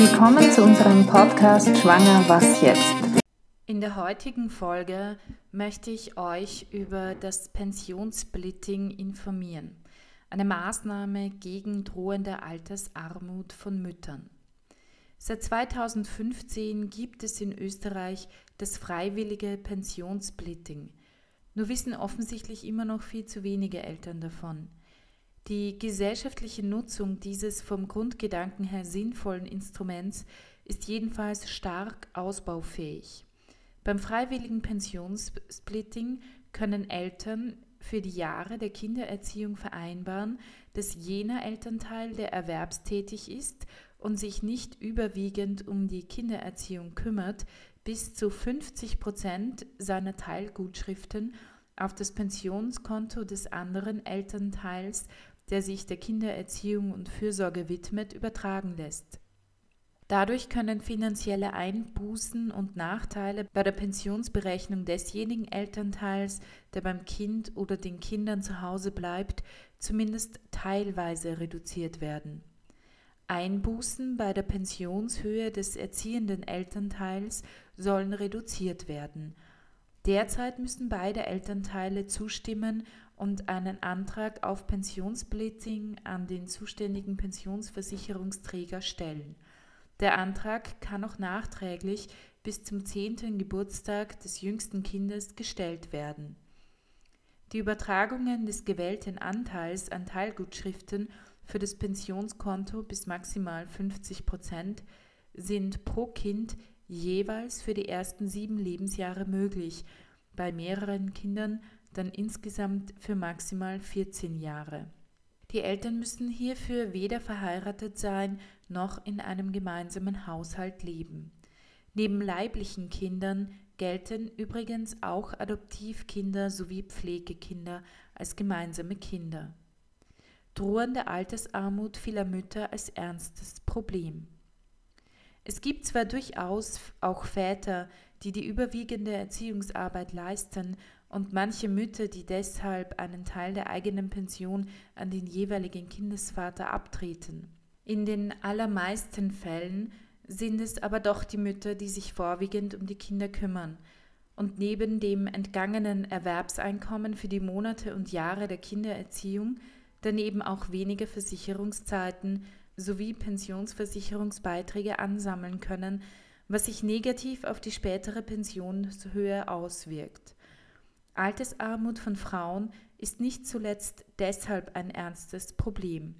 Willkommen zu unserem Podcast Schwanger Was jetzt? In der heutigen Folge möchte ich euch über das Pensionssplitting informieren, eine Maßnahme gegen drohende Altersarmut von Müttern. Seit 2015 gibt es in Österreich das freiwillige Pensionssplitting. Nur wissen offensichtlich immer noch viel zu wenige Eltern davon. Die gesellschaftliche Nutzung dieses vom Grundgedanken her sinnvollen Instruments ist jedenfalls stark ausbaufähig. Beim freiwilligen Pensionssplitting können Eltern für die Jahre der Kindererziehung vereinbaren, dass jener Elternteil, der erwerbstätig ist und sich nicht überwiegend um die Kindererziehung kümmert, bis zu 50 Prozent seiner Teilgutschriften auf das Pensionskonto des anderen Elternteils der sich der Kindererziehung und Fürsorge widmet, übertragen lässt. Dadurch können finanzielle Einbußen und Nachteile bei der Pensionsberechnung desjenigen Elternteils, der beim Kind oder den Kindern zu Hause bleibt, zumindest teilweise reduziert werden. Einbußen bei der Pensionshöhe des erziehenden Elternteils sollen reduziert werden. Derzeit müssen beide Elternteile zustimmen und einen Antrag auf Pensionssplitting an den zuständigen Pensionsversicherungsträger stellen. Der Antrag kann auch nachträglich bis zum 10. Geburtstag des jüngsten Kindes gestellt werden. Die Übertragungen des gewählten Anteils an Teilgutschriften für das Pensionskonto bis maximal 50 Prozent sind pro Kind jeweils für die ersten sieben Lebensjahre möglich, bei mehreren Kindern dann insgesamt für maximal 14 Jahre. Die Eltern müssen hierfür weder verheiratet sein noch in einem gemeinsamen Haushalt leben. Neben leiblichen Kindern gelten übrigens auch Adoptivkinder sowie Pflegekinder als gemeinsame Kinder. Drohende Altersarmut vieler Mütter als ernstes Problem. Es gibt zwar durchaus auch Väter, die die überwiegende Erziehungsarbeit leisten und manche Mütter, die deshalb einen Teil der eigenen Pension an den jeweiligen Kindesvater abtreten. In den allermeisten Fällen sind es aber doch die Mütter, die sich vorwiegend um die Kinder kümmern und neben dem entgangenen Erwerbseinkommen für die Monate und Jahre der Kindererziehung daneben auch weniger Versicherungszeiten sowie Pensionsversicherungsbeiträge ansammeln können, was sich negativ auf die spätere Pensionshöhe auswirkt. Altersarmut von Frauen ist nicht zuletzt deshalb ein ernstes Problem.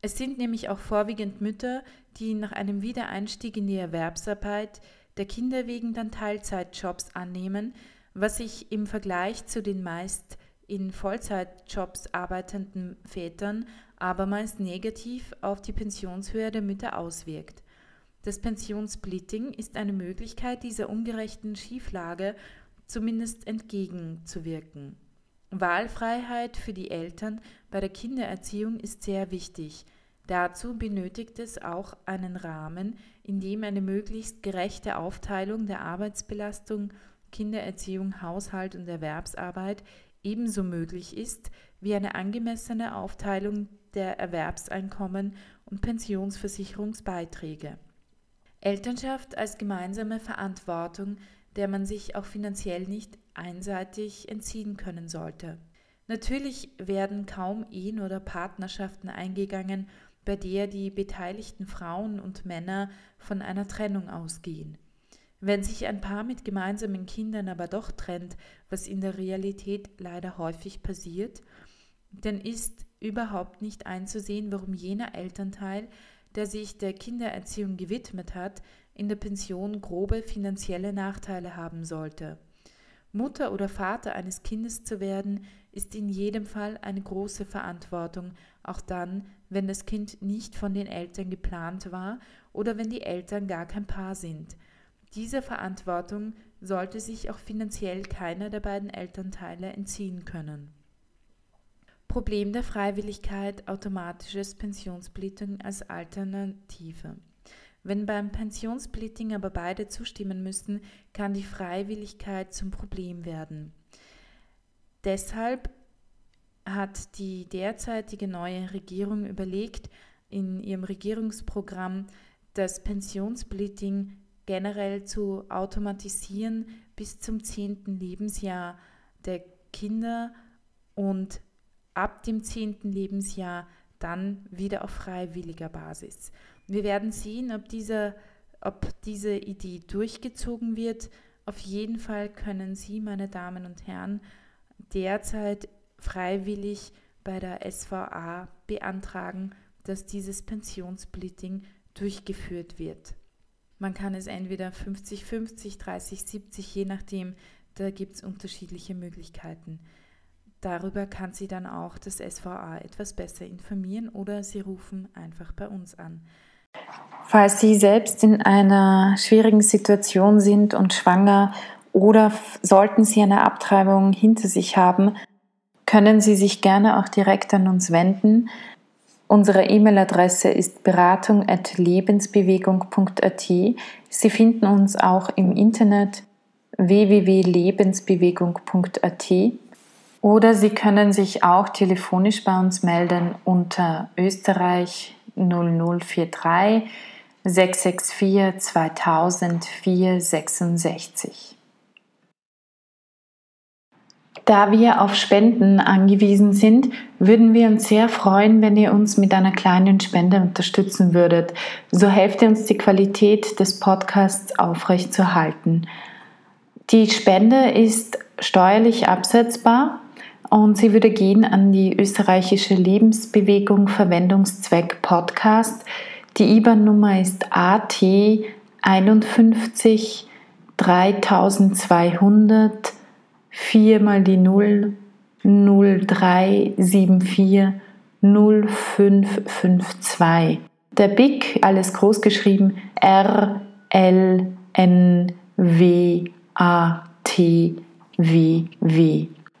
Es sind nämlich auch vorwiegend Mütter, die nach einem Wiedereinstieg in die Erwerbsarbeit der Kinder wegen dann Teilzeitjobs annehmen, was sich im Vergleich zu den meist in Vollzeitjobs arbeitenden Vätern abermals negativ auf die Pensionshöhe der Mütter auswirkt. Das Pensionssplitting ist eine Möglichkeit, dieser ungerechten Schieflage zumindest entgegenzuwirken. Wahlfreiheit für die Eltern bei der Kindererziehung ist sehr wichtig. Dazu benötigt es auch einen Rahmen, in dem eine möglichst gerechte Aufteilung der Arbeitsbelastung, Kindererziehung, Haushalt und Erwerbsarbeit ebenso möglich ist wie eine angemessene Aufteilung der Erwerbseinkommen und Pensionsversicherungsbeiträge. Elternschaft als gemeinsame Verantwortung der man sich auch finanziell nicht einseitig entziehen können sollte. Natürlich werden kaum Ehen oder Partnerschaften eingegangen, bei der die beteiligten Frauen und Männer von einer Trennung ausgehen. Wenn sich ein Paar mit gemeinsamen Kindern aber doch trennt, was in der Realität leider häufig passiert, dann ist überhaupt nicht einzusehen, warum jener Elternteil, der sich der Kindererziehung gewidmet hat, in der Pension grobe finanzielle Nachteile haben sollte. Mutter oder Vater eines Kindes zu werden, ist in jedem Fall eine große Verantwortung, auch dann, wenn das Kind nicht von den Eltern geplant war oder wenn die Eltern gar kein Paar sind. Dieser Verantwortung sollte sich auch finanziell keiner der beiden Elternteile entziehen können. Problem der Freiwilligkeit automatisches Pensionssplitting als Alternative. Wenn beim Pensionssplitting aber beide zustimmen müssen, kann die Freiwilligkeit zum Problem werden. Deshalb hat die derzeitige neue Regierung überlegt, in ihrem Regierungsprogramm das Pensionssplitting generell zu automatisieren bis zum 10. Lebensjahr der Kinder und ab dem 10. Lebensjahr dann wieder auf freiwilliger Basis. Wir werden sehen, ob, dieser, ob diese Idee durchgezogen wird. Auf jeden Fall können Sie, meine Damen und Herren, derzeit freiwillig bei der SVA beantragen, dass dieses Pensionssplitting durchgeführt wird. Man kann es entweder 50-50, 30-70, je nachdem, da gibt es unterschiedliche Möglichkeiten. Darüber kann Sie dann auch das SVA etwas besser informieren oder Sie rufen einfach bei uns an. Falls Sie selbst in einer schwierigen Situation sind und schwanger oder sollten Sie eine Abtreibung hinter sich haben, können Sie sich gerne auch direkt an uns wenden. Unsere E-Mail-Adresse ist beratung.lebensbewegung.at. Sie finden uns auch im Internet www.lebensbewegung.at oder Sie können sich auch telefonisch bei uns melden unter Österreich 0043 664 2000 466. Da wir auf Spenden angewiesen sind, würden wir uns sehr freuen, wenn ihr uns mit einer kleinen Spende unterstützen würdet. So helft ihr uns, die Qualität des Podcasts aufrechtzuerhalten. Die Spende ist steuerlich absetzbar und sie würde gehen an die österreichische Lebensbewegung Verwendungszweck Podcast. Die IBAN-Nummer ist AT 51 3200 4 mal die 0 0374 0552. Der BIC, alles groß geschrieben, R L N W A T W W.